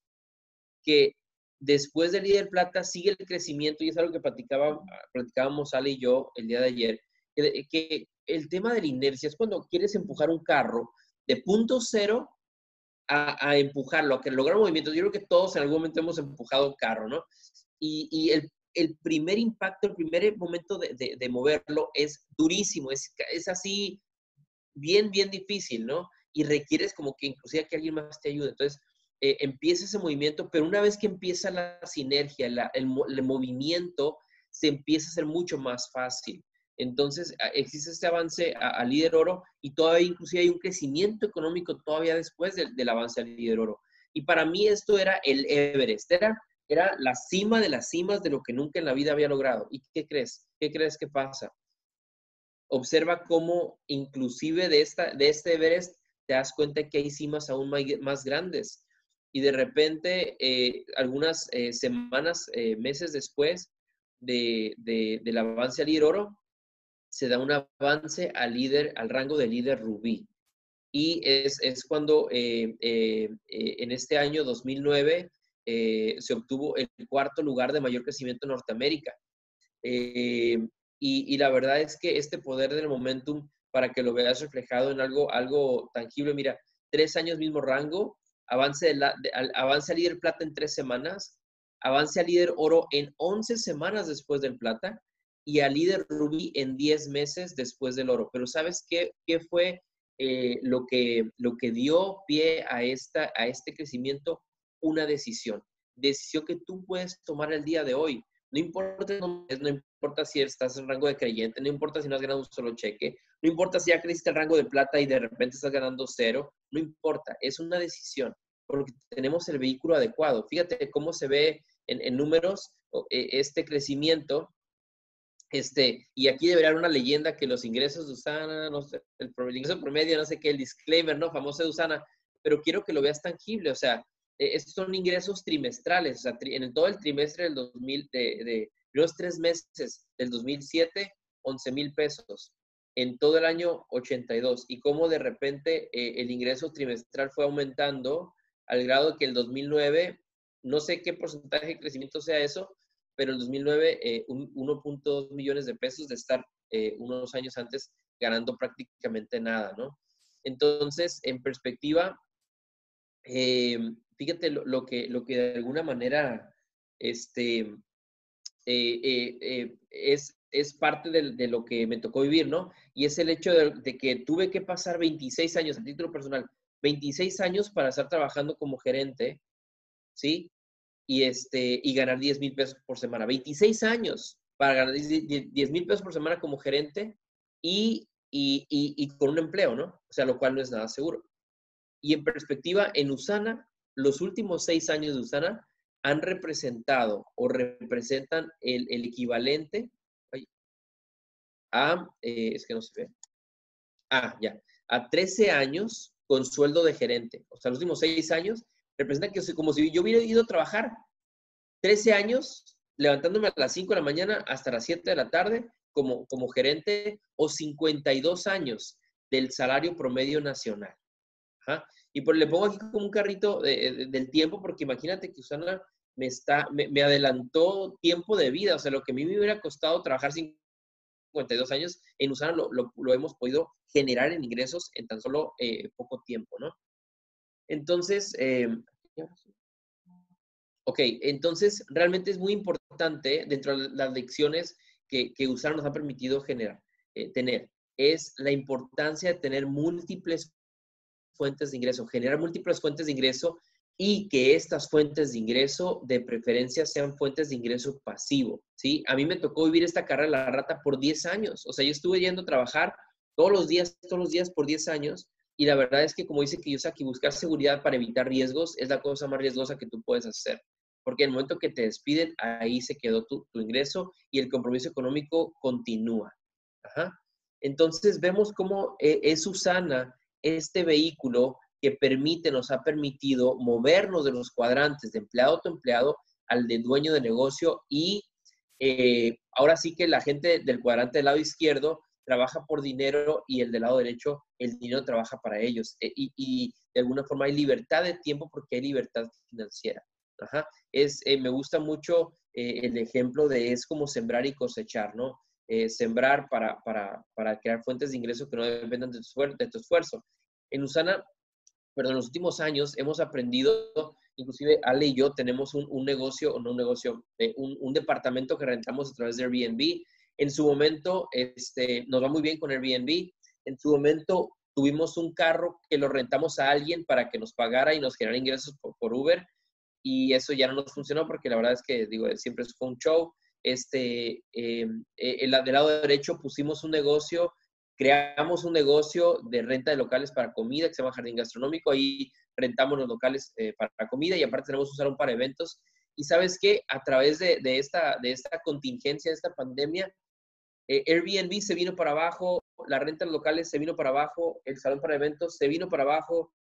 Que después de líder plata sigue el crecimiento y es algo que platicaba, platicábamos Ale y yo el día de ayer, que, el tema de la inercia es cuando quieres empujar un carro de punto cero a, empujarlo, a que lograr movimiento. Yo creo que todos en algún momento hemos empujado un carro, ¿no? Y, el, primer impacto, el primer momento de, moverlo es durísimo, es, es, así bien, bien difícil, ¿no? Y requieres como que inclusive que alguien más te ayude. Entonces, eh, empieza ese movimiento, pero una vez que empieza la sinergia, el, movimiento, se empieza a hacer mucho más fácil. Entonces, existe este avance a, líder oro y todavía inclusive hay un crecimiento económico todavía después del, avance al líder oro. Y para mí esto era el Everest, era, era la cima de las cimas de lo que nunca en la vida había logrado. ¿Y qué crees? ¿Qué crees que pasa? Observa cómo inclusive de, esta, de este Everest te das cuenta que hay cimas aún más, grandes. Y de repente, eh, algunas eh, semanas, eh, meses después de, del avance al líder oro, se da un avance al líder, al rango de líder rubí. Y es, cuando eh, eh, en este año 2009 se obtuvo el cuarto lugar de mayor crecimiento en Norteamérica. Y, la verdad es que este poder del momentum, para que lo veas reflejado en algo, algo tangible, mira, tres años mismo rango, avance, la, avance a líder plata en tres semanas, avance a líder oro en 11 semanas después del plata y a líder rubí en 10 meses después del oro. Pero ¿sabes qué, qué fue eh, lo, que, lo que dio pie a, esta, a este crecimiento? Una decisión. Decisión que tú puedes tomar el día de hoy. No importa, no, importa si estás en rango de creyente, no importa si no has ganado un solo cheque, no importa si ya creciste el rango de plata y de repente estás ganando cero, no importa, es una decisión, porque tenemos el vehículo adecuado. Fíjate cómo se ve en, en números eh, este crecimiento este, y aquí debería haber una leyenda que los ingresos de Usana, no sé, el, ingreso promedio, no sé qué, el disclaimer, ¿no? Famoso de Usana, pero quiero que lo veas tangible, o sea, e, estos son ingresos trimestrales, o sea, en todo el trimestre del 2000, de, los tres meses del 2007, 11 mil pesos. En todo el año 82. Y cómo de repente eh, el ingreso trimestral fue aumentando al grado que el 2009, no sé qué porcentaje de crecimiento sea eso, pero en 2009 eh, 1.2 millones de pesos de estar eh, unos años antes ganando prácticamente nada, ¿no? Entonces, en perspectiva, eh, fíjate lo, que, lo que de alguna manera este, es, es parte de, lo que me tocó vivir, ¿no? Y es el hecho de, que tuve que pasar 26 años, a título personal, 26 años para estar trabajando como gerente, ¿sí? Y, este, y ganar 10 mil pesos por semana. 26 años para ganar 10 mil pesos por semana como gerente y, y, y, con un empleo, ¿no? O sea, lo cual no es nada seguro. Y en perspectiva, en Usana, los últimos seis años de Usana han representado o representan el, el equivalente a, eh, es que no se ve, ah, ya, a 13 años con sueldo de gerente. O sea, los últimos 6 años representa que como si yo hubiera ido a trabajar 13 años levantándome a las 5 de la mañana hasta las 7 de la tarde como, como gerente o 52 años del salario promedio nacional. Y por, le pongo aquí como un carrito del tiempo porque imagínate que Usana me, está, me, adelantó tiempo de vida. O sea, lo que a mí me hubiera costado trabajar 52 años, en Usana lo, lo, hemos podido generar en ingresos en tan solo eh, poco tiempo, ¿no? Entonces, eh, ok, entonces realmente es muy importante dentro de las lecciones que, que Usana nos ha permitido generar, eh, tener, es la importancia de tener múltiples fuentes de ingreso, generar múltiples fuentes de ingreso y que estas fuentes de ingreso de preferencia sean fuentes de ingreso pasivo, ¿sí? A mí me tocó vivir esta carrera de la rata por 10 años, o sea, yo estuve yendo a trabajar todos los días, todos los días por 10 años y la verdad es que como dice Kiyosaki, buscar seguridad para evitar riesgos es la cosa más riesgosa que tú puedes hacer, porque en el momento que te despiden, ahí se quedó tu, ingreso y el compromiso económico continúa. Entonces vemos cómo eh, es Usana este vehículo que permite, nos ha permitido movernos de los cuadrantes de empleado a empleado al de dueño de negocio y eh, ahora sí que la gente del cuadrante del lado izquierdo trabaja por dinero y el del lado derecho, el dinero trabaja para ellos. Eh, y, de alguna forma hay libertad de tiempo porque hay libertad financiera. Es, eh, me gusta mucho el ejemplo de es como sembrar y cosechar, ¿no? Sembrar para, para, para, crear fuentes de ingreso que no dependan de tu, de tu esfuerzo. En Usana pero en los últimos años hemos aprendido, inclusive Ale y yo tenemos un, negocio, o no un negocio, eh, un, departamento que rentamos a través de Airbnb. En su momento, este, nos va muy bien con Airbnb. En su momento tuvimos un carro que lo rentamos a alguien para que nos pagara y nos generara ingresos por, Uber. Y eso ya no nos funcionó porque la verdad es que, digo, siempre fue un show. Este, eh, eh, del lado derecho pusimos un negocio creamos un negocio de renta de locales para comida que se llama Jardín Gastronómico. Ahí rentamos los locales eh, para comida y aparte tenemos un salón para eventos. Y sabes qué, a través de, esta, de esta contingencia, de esta pandemia, Airbnb se vino para abajo, la renta de locales se vino para abajo, el salón para eventos se vino para abajo,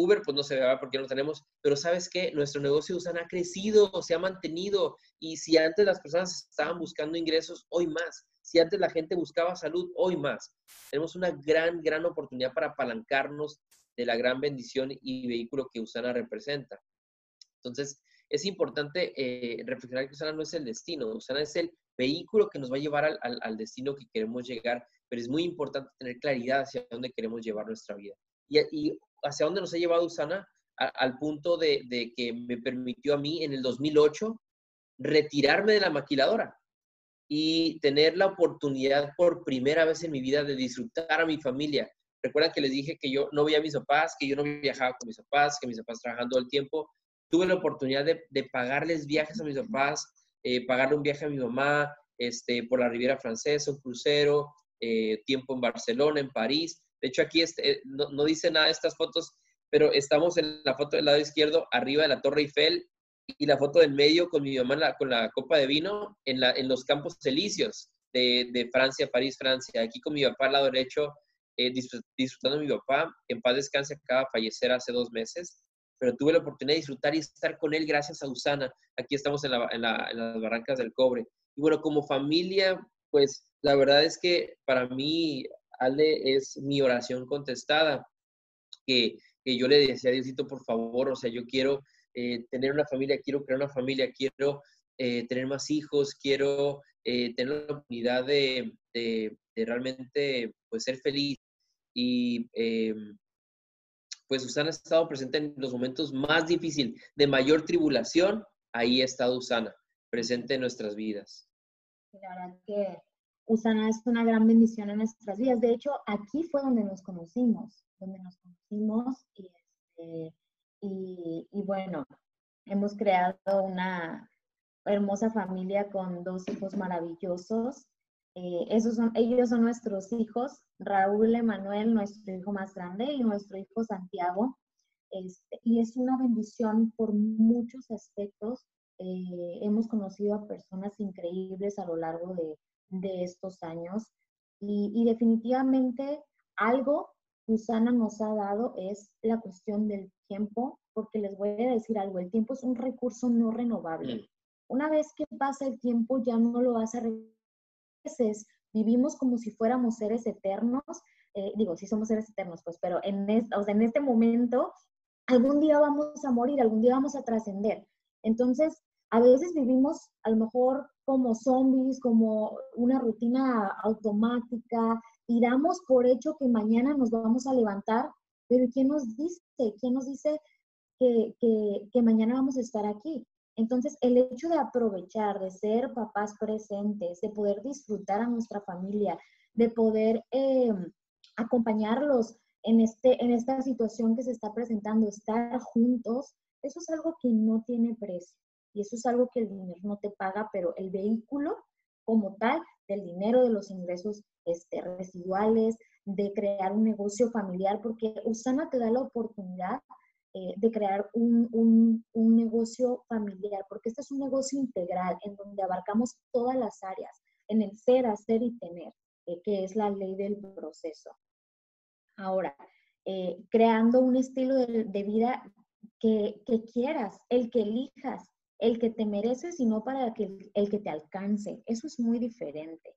Uber, pues no se ve porque no tenemos, pero sabes qué, nuestro negocio Usan ha crecido, se ha mantenido y si antes las personas estaban buscando ingresos, hoy más. Si antes la gente buscaba salud, hoy más. Tenemos una gran, gran oportunidad para apalancarnos de la gran bendición y vehículo que Usana representa. Entonces, es importante eh, reflexionar que Usana no es el destino, Usana es el vehículo que nos va a llevar al, destino que queremos llegar, pero es muy importante tener claridad hacia dónde queremos llevar nuestra vida. Y, hacia dónde nos ha llevado Usana, al punto de, que me permitió a mí en el 2008 retirarme de la maquiladora y tener la oportunidad por primera vez en mi vida de disfrutar a mi familia. Recuerdan que les dije que yo no veía a mis papás, que yo no viajaba con mis papás, que mis papás trabajando todo el tiempo. Tuve la oportunidad de, de pagarles viajes a mis papás, eh, pagarle un viaje a mi mamá este, por la Riviera Francesa, un crucero, eh, tiempo en Barcelona, en París. De hecho, aquí este, eh, no, no, dice nada de estas fotos, pero estamos en la foto del lado izquierdo, arriba de la Torre Eiffel, y la foto del medio con mi mamá con la copa de vino en, la, en los campos elíseos de, de, Francia, París, Francia. Aquí con mi papá al lado derecho, eh, disfrutando de mi papá, en paz descanse, acaba de fallecer hace dos meses, pero tuve la oportunidad de disfrutar y estar con él gracias a Usana. Aquí estamos en, la, en, la, en las Barrancas del Cobre. Y bueno, como familia, pues la verdad es que para mí, Ale, es mi oración contestada, que, que yo le decía a Diosito, por favor, o sea, yo quiero eh, tener una familia, quiero crear una familia, quiero eh, tener más hijos, quiero eh, tener la oportunidad de, realmente pues, ser feliz. Y em, pues Usana ha estado presente en los momentos más difíciles, de mayor tribulación, ahí ha estado Usana, presente en nuestras vidas. Usana es una gran bendición en nuestras vidas. De hecho, aquí fue donde nos conocimos, donde nos conocimos y, este, y bueno, hemos creado una, hermosa familia con dos hijos maravillosos. Eh, esos son, ellos son nuestros hijos, Raúl Emanuel, nuestro hijo más grande, y nuestro hijo Santiago. Este, y es una bendición por muchos aspectos. Eh, hemos conocido a personas increíbles a lo largo de, de estos años y, y, definitivamente algo que Usana nos ha dado es la cuestión del tiempo, porque les voy a decir algo, el tiempo es un recurso no renovable. Mm. Una vez que pasa el tiempo ya no lo vas a veces vivimos como si fuéramos seres eternos, eh, digo, si somos seres eternos, pues, pero en este, o sea, en este momento, algún día vamos a morir, algún día vamos a trascender. Entonces, a veces vivimos a lo mejor como zombies, como una rutina automática, y damos por hecho que mañana nos vamos a levantar, pero ¿quién nos dice? ¿Quién nos dice que, que, que mañana vamos a estar aquí? Entonces, el hecho de aprovechar, de ser papás presentes, de poder disfrutar a nuestra familia, de poder em, acompañarlos en, este, en esta situación que se está presentando, estar juntos, eso es algo que no tiene precio. Y eso es algo que el dinero no te paga, pero el vehículo como tal, del dinero, de los ingresos este, residuales, de crear un negocio familiar, porque Usana te da la oportunidad eh, de crear un, un, un, negocio familiar, porque este es un negocio integral en donde abarcamos todas las áreas, en el ser, hacer y tener, eh, que es la ley del proceso. Ahora, eh, creando un estilo de, de vida que, que, quieras, el que elijas, el que te mereces y no para que, el que te alcance. Eso es muy diferente.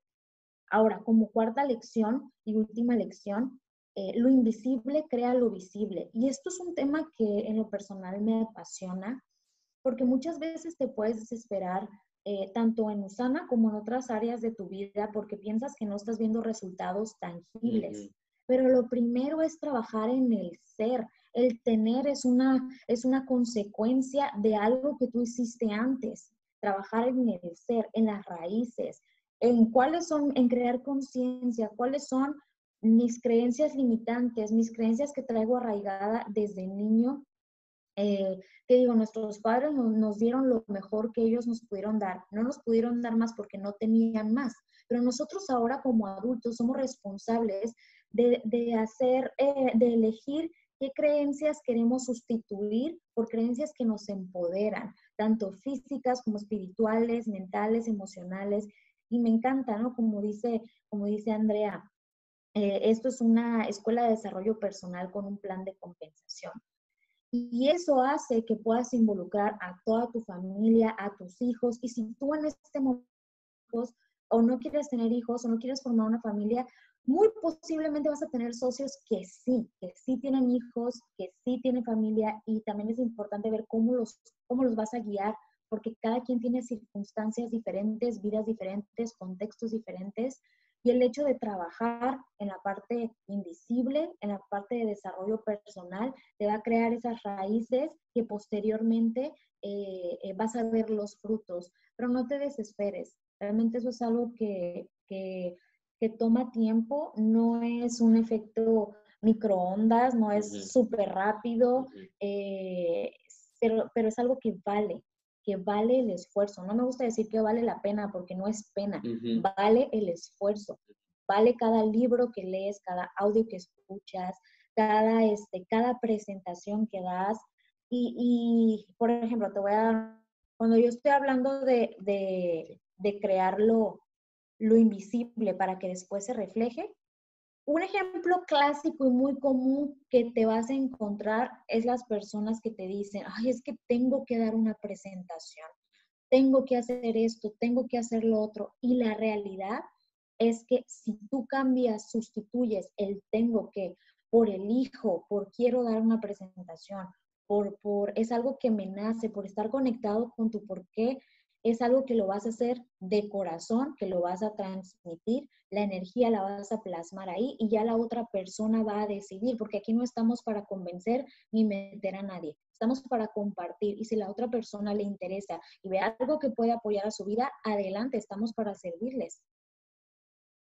Ahora, como cuarta lección y última lección, eh, lo invisible crea lo visible. Y esto es un tema que en lo personal me apasiona, porque muchas veces te puedes desesperar, eh, tanto en Usana como en otras áreas de tu vida, porque piensas que no estás viendo resultados tangibles. Pero lo primero es trabajar en el ser. El tener es una, es una consecuencia de algo que tú hiciste antes. Trabajar en el ser, en las raíces, en cuáles son, en crear conciencia, cuáles son mis creencias limitantes, mis creencias que traigo arraigada desde niño, eh, digo, nuestros padres nos, dieron lo mejor que ellos nos pudieron dar. No nos pudieron dar más porque no tenían más, pero nosotros ahora como adultos somos responsables de, hacer, eh, de elegir qué creencias queremos sustituir por creencias que nos empoderan, tanto físicas como espirituales, mentales, emocionales. Y me encanta, ¿no? Como dice, como dice Andrea, eh, esto es una escuela de desarrollo personal con un plan de compensación. Y eso hace que puedas involucrar a toda tu familia, a tus hijos. Y si tú en este momento o no quieres tener hijos o no quieres formar una familia, muy posiblemente vas a tener socios que sí, que sí tienen hijos, que sí tienen familia y también es importante ver cómo los, cómo los vas a guiar porque cada quien tiene circunstancias diferentes, vidas diferentes, contextos diferentes y el hecho de trabajar en la parte invisible, en la parte de desarrollo personal, te va a crear esas raíces que posteriormente eh, eh, vas a ver los frutos. Pero no te desesperes. Realmente eso es algo que, que, toma tiempo, no es un efecto microondas, no es súper rápido, eh, pero, pero es algo que vale, que vale el esfuerzo. No me gusta decir que vale la pena porque no es pena, vale el esfuerzo, vale cada libro que lees, cada audio que escuchas, cada, este, cada presentación que das. Y, por ejemplo, te voy a dar, cuando yo estoy hablando de, de, de crear lo, invisible para que después se refleje, un ejemplo clásico y muy común que te vas a encontrar es las personas que te dicen, ay, es que tengo que dar una presentación, tengo que hacer esto, tengo que hacer lo otro. Y la realidad es que si tú cambias, sustituyes el tengo que por el hijo, por quiero dar una presentación, por, por es algo que me nace, por estar conectado con tu por qué, es algo que lo vas a hacer de corazón, que lo vas a transmitir, la energía la vas a plasmar ahí y ya la otra persona va a decidir, porque aquí no estamos para convencer ni meter a nadie, estamos para compartir y si la otra persona le interesa y ve algo que puede apoyar a su vida, adelante, estamos para servirles.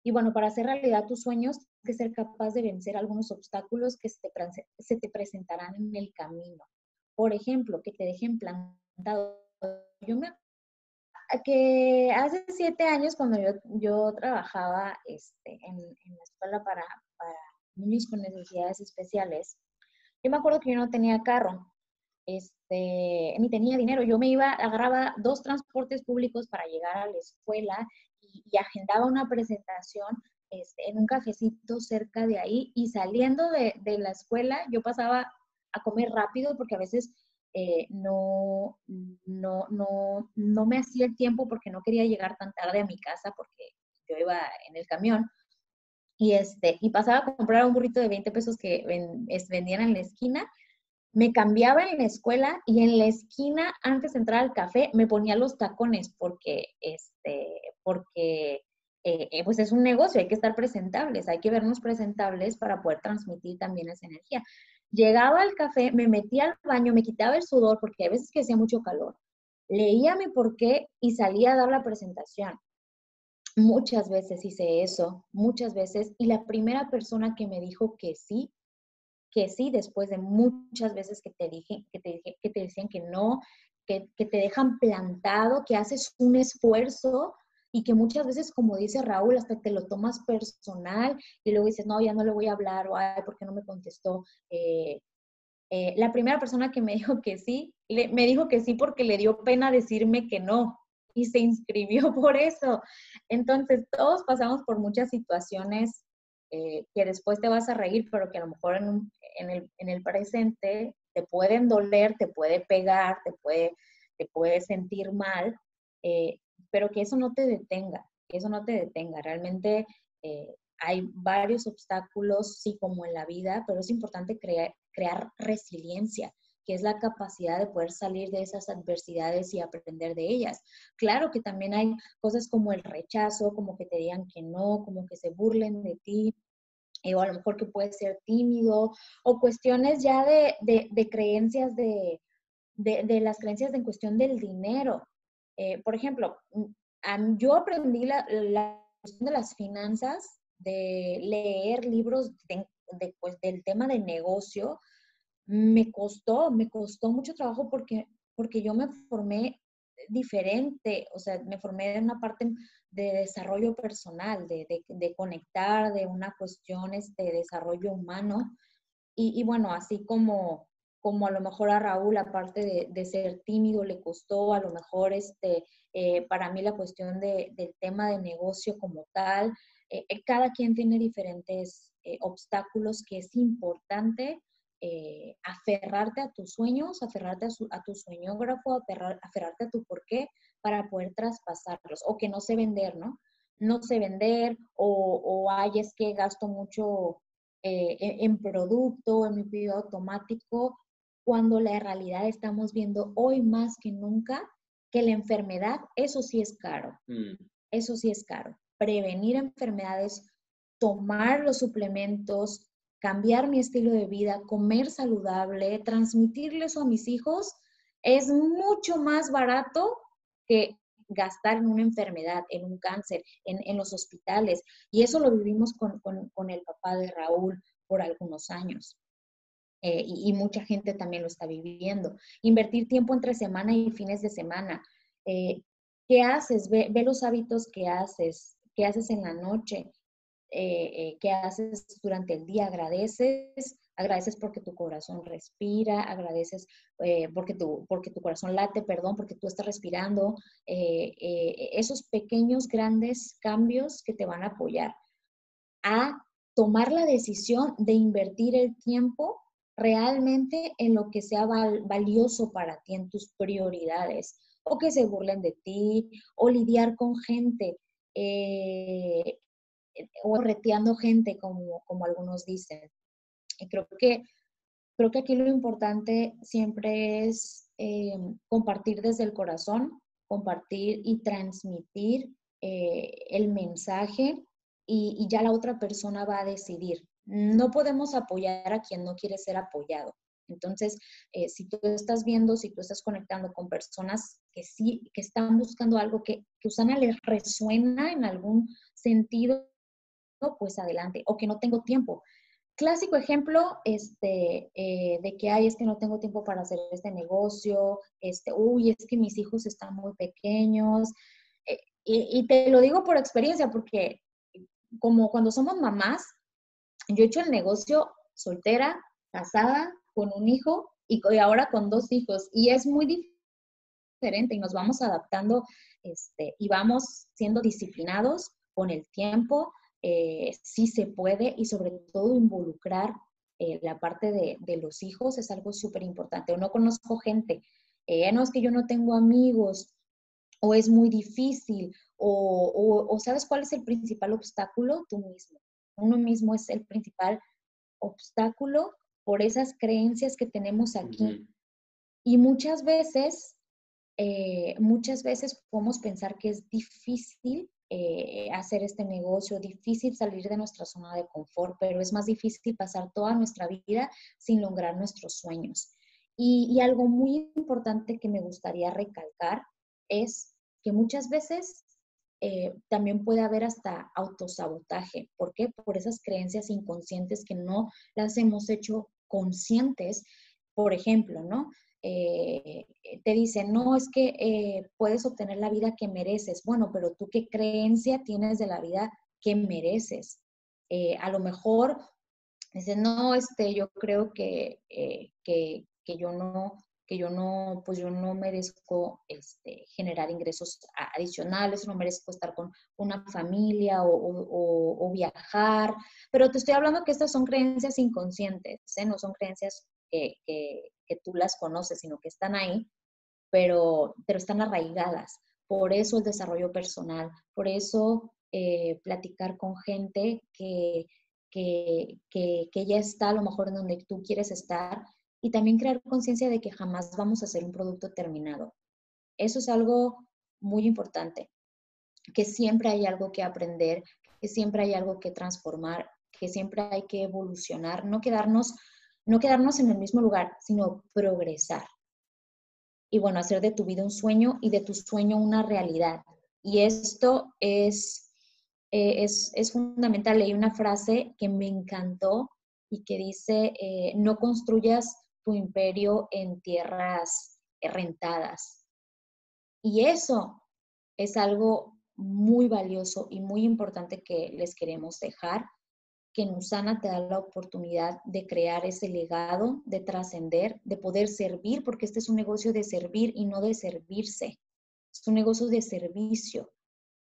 Y bueno, para hacer realidad tus sueños, tienes que ser capaz de vencer algunos obstáculos que se te, se te presentarán en el camino. Por ejemplo, que te dejen plantado. Yo me que hace siete años cuando yo, yo trabajaba este, en, en, la escuela para, para, niños con necesidades especiales, yo me acuerdo que yo no tenía carro, este, ni tenía dinero. Yo me iba, agarraba dos transportes públicos para llegar a la escuela y, y agendaba una presentación este, en un cafecito cerca de ahí y saliendo de, de la escuela yo pasaba a comer rápido porque a veces eh, no, no, no, no me hacía el tiempo porque no quería llegar tan tarde a mi casa porque yo iba en el camión. Y, este, y pasaba a comprar un burrito de 20 pesos que vendían en la esquina. Me cambiaba en la escuela y en la esquina, antes de entrar al café, me ponía los tacones porque, este, porque eh, eh, pues es un negocio, hay que estar presentables, hay que vernos presentables para poder transmitir también esa energía. Llegaba al café, me metía al baño, me quitaba el sudor porque a veces que hacía mucho calor. Leía mi porqué y salía a dar la presentación. Muchas veces hice eso, muchas veces. Y la primera persona que me dijo que sí, que sí, después de muchas veces que te dije, que te, dije, que te decían que no, que, que te dejan plantado, que haces un esfuerzo y que muchas veces, como dice Raúl, hasta te lo tomas personal y luego dices, no, ya no le voy a hablar o, ay, ¿por qué no me contestó? Eh, eh, la primera persona que me dijo que sí, me dijo que sí porque le dio pena decirme que no y se inscribió por eso. Entonces, todos pasamos por muchas situaciones eh, que después te vas a reír, pero que a lo mejor en, en, el, en, el, presente te pueden doler, te puede pegar, te puede, te puede sentir mal, eh, pero que eso no te detenga, que eso no te detenga. Realmente eh, hay varios obstáculos, sí, como en la vida, pero es importante crear, crear resiliencia, que es la capacidad de poder salir de esas adversidades y aprender de ellas. Claro que también hay cosas como el rechazo, como que te digan que no, como que se burlen de ti, eh, o a lo mejor que puedes ser tímido, o cuestiones ya de, de, creencias de, de, las creencias en cuestión del dinero. Eh, por ejemplo, mm, yo aprendí la, cuestión de las finanzas, de leer libros pues, del tema de negocio. Me costó, me costó mucho trabajo porque, porque yo me formé diferente, o sea, me formé en una parte de desarrollo personal, de, de, conectar, de una cuestión de este, desarrollo humano. Y, y, bueno, así como, como a lo mejor a Raúl, aparte de, ser tímido, le costó, a lo mejor este, eh, para mí la cuestión del tema de negocio como tal, eh, eh, cada quien tiene diferentes obstáculos que es importante aferrarte a tus sueños, aferrarte a, tu sueñógrafo, aferrarte a tu porqué para poder traspasarlos o que no sé vender, ¿no? No sé vender o, o es que gasto mucho en, producto, en mi pedido automático, cuando la realidad estamos viendo hoy más que nunca que la enfermedad, eso sí es caro. Mm. Eso sí es caro. Prevenir enfermedades, tomar los suplementos, cambiar mi estilo de vida, comer saludable, transmitirle eso a mis hijos, es mucho más barato que gastar en una enfermedad, en un cáncer, en, los hospitales. Y eso lo vivimos con el papá de Raúl por algunos años. Eh, y, mucha gente también lo está viviendo. Invertir tiempo entre semana y fines de semana. Eh, ¿Qué haces? Ve, los hábitos que haces, qué haces en la noche, eh, qué haces durante el día. Agradeces, agradeces porque tu corazón respira, agradeces porque, tu, porque tu corazón late, perdón, porque tú estás respirando. esos pequeños, grandes cambios que te van a apoyar a tomar la decisión de invertir el tiempo realmente en lo que sea valioso para ti, en tus prioridades, o que se burlen de ti, o lidiar con gente, eh, o reteando gente, como, como algunos dicen. Y creo que, creo que aquí lo importante siempre es eh, compartir desde el corazón, compartir y transmitir eh, el mensaje y, ya la otra persona va a decidir. No podemos apoyar a quien no quiere ser apoyado. Entonces, eh, si tú estás viendo, si tú estás conectando con personas que sí, que están buscando algo que, que Usana les resuena en algún sentido, pues adelante, o que no tengo tiempo. Clásico ejemplo este, eh, de que, hay es que no tengo tiempo para hacer este negocio, este, uy, es que mis hijos están muy pequeños. Eh, y, te lo digo por experiencia, porque como cuando somos mamás, yo he hecho el negocio soltera, casada, con un hijo y, ahora con dos hijos. Y es muy diferente y nos vamos adaptando este, y vamos siendo disciplinados con el tiempo, eh, sí se puede y sobre todo involucrar eh, la parte de, los hijos es algo súper importante. O no conozco gente, eh, no es que yo no tengo amigos, o es muy difícil, o, o, sabes cuál es el principal obstáculo, tú mismo. Uno mismo es el principal obstáculo por esas creencias que tenemos aquí. Y muchas veces, muchas veces podemos pensar que es difícil eh, hacer este negocio, difícil salir de nuestra zona de confort, pero es más difícil pasar toda nuestra vida sin lograr nuestros sueños. Y, algo muy importante que me gustaría recalcar es que muchas veces eh, también puede haber hasta autosabotaje. ¿Por qué? Por esas creencias inconscientes que no las hemos hecho conscientes. Por ejemplo, ¿no? Eh, te dicen, no, es que eh, puedes obtener la vida que mereces. Bueno, pero tú qué creencia tienes de la vida que mereces. A lo mejor dicen, no, este, yo creo que, que, yo no, que yo no, pues yo no merezco este, generar ingresos adicionales, no merezco estar con una familia o, o, o viajar, pero te estoy hablando que estas son creencias inconscientes, no son creencias que, que tú las conoces, sino que están ahí, pero, pero están arraigadas. Por eso el desarrollo personal, por eso eh, platicar con gente que, que, que, ya está a lo mejor en donde tú quieres estar y también crear conciencia de que jamás vamos a hacer un producto terminado. Eso es algo muy importante, que siempre hay algo que aprender, que siempre hay algo que transformar, que siempre hay que evolucionar, no quedarnos no quedarnos en el mismo lugar, sino progresar. Y bueno, hacer de tu vida un sueño y de tu sueño una realidad. Y esto es, eh, es, es, fundamental. Leí una frase que me encantó y que dice, eh, no construyas tu imperio en tierras rentadas. Y eso es algo muy valioso y muy importante que les queremos dejar que en Usana te da la oportunidad de crear ese legado, de trascender, de poder servir, porque este es un negocio de servir y no de servirse. Es un negocio de servicio,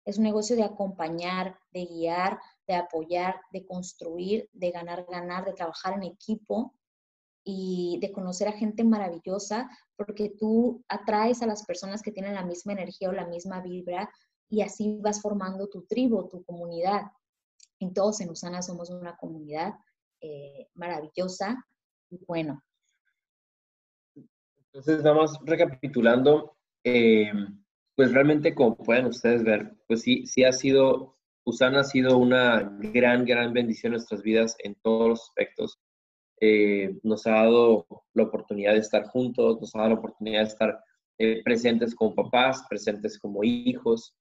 es un negocio de acompañar, de guiar, de apoyar, de construir, de ganar, ganar, de trabajar en equipo y de conocer a gente maravillosa, porque tú atraes a las personas que tienen la misma energía o la misma vibra y así vas formando tu tribu, tu comunidad. En todos en Usana somos una comunidad eh, maravillosa y bueno. Entonces, nada más recapitulando, eh, pues realmente como pueden ustedes ver, pues sí, sí ha sido, Usana ha sido una gran, gran bendición en nuestras vidas en todos los aspectos. Eh, nos ha dado la oportunidad de estar juntos, nos ha dado la oportunidad de estar presentes como papás, presentes como hijos,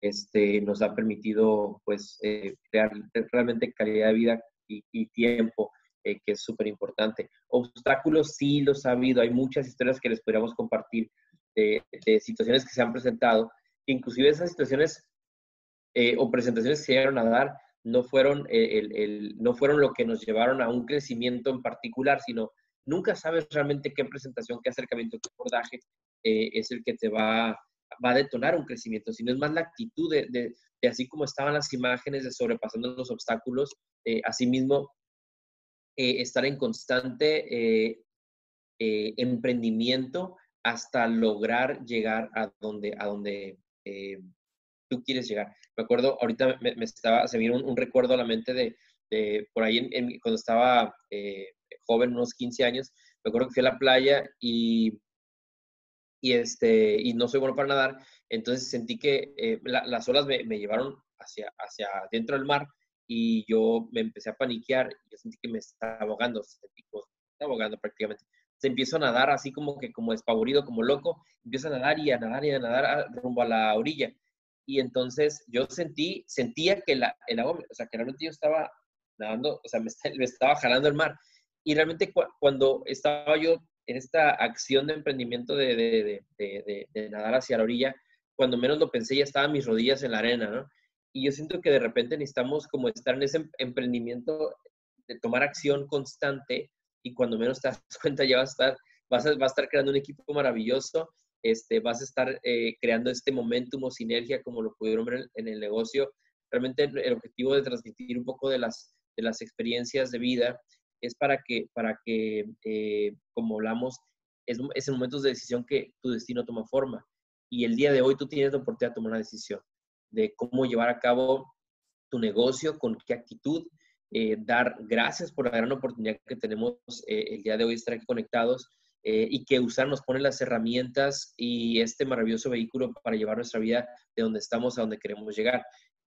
este, nos ha permitido pues eh, crear realmente calidad de vida y, tiempo, eh, que es súper importante. Obstáculos sí los ha habido, hay muchas historias que les podríamos compartir de, situaciones que se han presentado, inclusive esas situaciones eh, o presentaciones que se llegaron a dar no fueron, el, no fueron lo que nos llevaron a un crecimiento en particular, sino nunca sabes realmente qué presentación, qué acercamiento, qué abordaje es el que te va va a detonar un crecimiento, sino es más la actitud de, así como estaban las imágenes de sobrepasando los obstáculos, eh, asimismo eh, estar en constante eh, emprendimiento hasta lograr llegar a donde, a donde quieres llegar. Me acuerdo, ahorita me, estaba, se vino un, recuerdo a la mente de, por ahí en, cuando estaba joven, unos 15 años, me acuerdo que fui a la playa y y, este, y no soy bueno para nadar. Entonces sentí que eh, las olas me, llevaron hacia, hacia dentro del mar y yo me empecé a paniquear. Yo sentí que me estaba ahogando, sentí ahogando prácticamente. Se empiezo a nadar así como que como despavorido, como loco. Empiezo a nadar y a nadar y a nadar ah, rumbo a la orilla. Y entonces yo sentí, sentía que la, el agua, o sea, que realmente yo estaba nadando, o sea, me, me estaba jalando el mar. Y realmente cuando estaba yo en esta acción de emprendimiento de, de, de, de, nadar hacia la orilla, cuando menos lo pensé ya estaban mis rodillas en la arena, ¿no? Y yo siento que de repente necesitamos como estar en ese emprendimiento de tomar acción constante y cuando menos te das cuenta ya vas a estar, vas a, vas a estar creando un equipo maravilloso, este, vas a estar eh, creando este momentum o sinergia como lo pudieron ver en el negocio. Realmente el objetivo de transmitir un poco de las, de las experiencias de vida es para que, para que eh, como hablamos, es, en momentos de decisión que tu destino toma forma. Y el día de hoy tú tienes la oportunidad de tomar una decisión de cómo llevar a cabo tu negocio, con qué actitud, eh, dar gracias por la gran oportunidad que tenemos eh, el día de hoy estar aquí conectados y que usar nos pone las herramientas y este maravilloso vehículo para llevar nuestra vida de donde estamos a donde queremos llegar.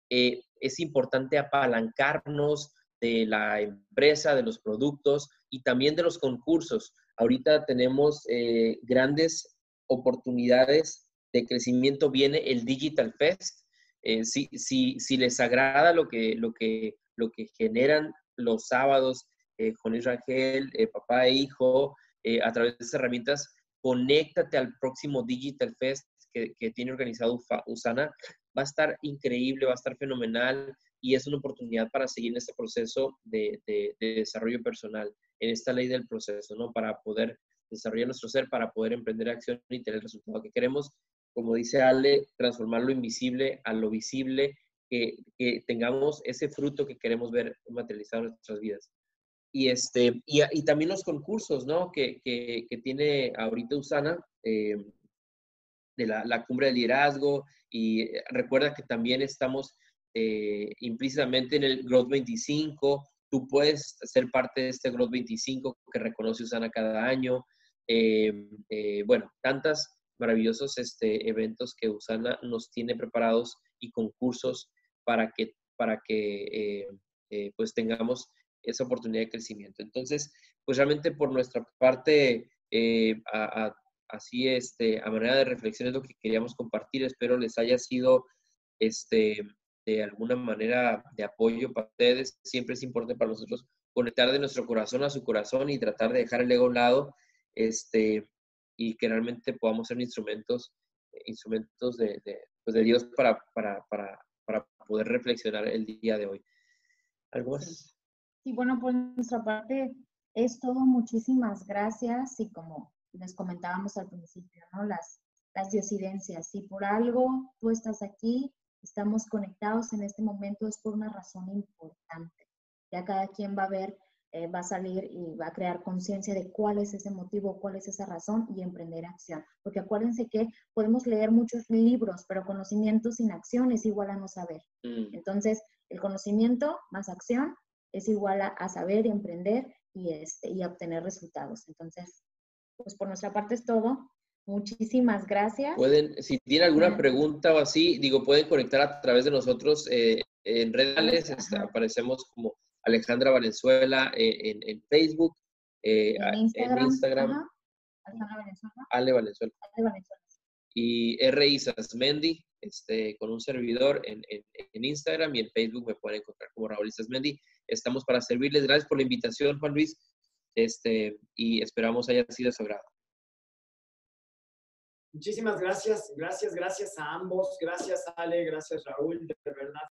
es importante apalancarnos de la empresa, de los productos y también de los concursos. Ahorita tenemos eh, grandes oportunidades de crecimiento. Viene el Digital Fest. Eh, si, si, si, les agrada lo que, lo, que, lo que generan los sábados, eh, con Israel, papá e hijo, a través de estas herramientas, conéctate al próximo Digital Fest que, que tiene organizado Usana. Va a estar increíble, va a estar fenomenal y es una oportunidad para seguir en este proceso de, desarrollo personal, en esta ley del proceso, ¿no? Para poder desarrollar nuestro ser, para poder emprender acción y tener el resultado que queremos. Como dice Ale, transformar lo invisible a lo visible, que, tengamos ese fruto que queremos ver materializado en nuestras vidas. Y, este, y, también los concursos, ¿no? Que, tiene ahorita Usana, eh, de la, la, cumbre de liderazgo, y eh, recuerda que también estamos eh, implícitamente en el Growth 25. Tú puedes ser parte de este Growth 25 que reconoce Usana cada año. Bueno, tantas maravillosos este, eventos que Usana nos tiene preparados y concursos para que, para que pues tengamos esa oportunidad de crecimiento. Entonces, pues realmente por nuestra parte, así este, a manera de reflexión es lo que queríamos compartir. Espero les haya sido este, de alguna manera de apoyo para ustedes. Siempre es importante para nosotros conectar de nuestro corazón a su corazón y tratar de dejar el ego a un lado este, y que realmente podamos ser instrumentos, instrumentos de, pues de Dios para, para, para, para, poder reflexionar el día de hoy. ¿Algo? Sí, bueno, por nuestra parte es todo. Muchísimas gracias y como les comentábamos al principio, ¿no? Las, las diosidencias. Si por algo tú estás aquí, estamos conectados en este momento es por una razón importante. Ya cada quien va a ver, eh, va a salir y va a crear conciencia de cuál es ese motivo, cuál es esa razón y emprender acción. Porque acuérdense que podemos leer muchos libros, pero conocimiento sin acción es igual a no saber. Mm. Entonces, el conocimiento más acción es igual a, saber y emprender y, este, y obtener resultados. Entonces, pues por nuestra parte es todo. Muchísimas gracias. Pueden, si tienen alguna pregunta o así, digo, pueden conectar a través de nosotros eh, en redes. Este, aparecemos como Alejandra Valenzuela eh, en, Facebook, eh, en Instagram. Ale Valenzuela. Y R. Isasmendi, este, con un servidor en, en, Instagram y en Facebook me pueden encontrar como Raúl Isasmendi. Estamos para servirles. Gracias por la invitación, Juan Luis. Este, y esperamos haya sido de su agrado. Muchísimas gracias, gracias, gracias a ambos, gracias Ale, gracias Raúl, de verdad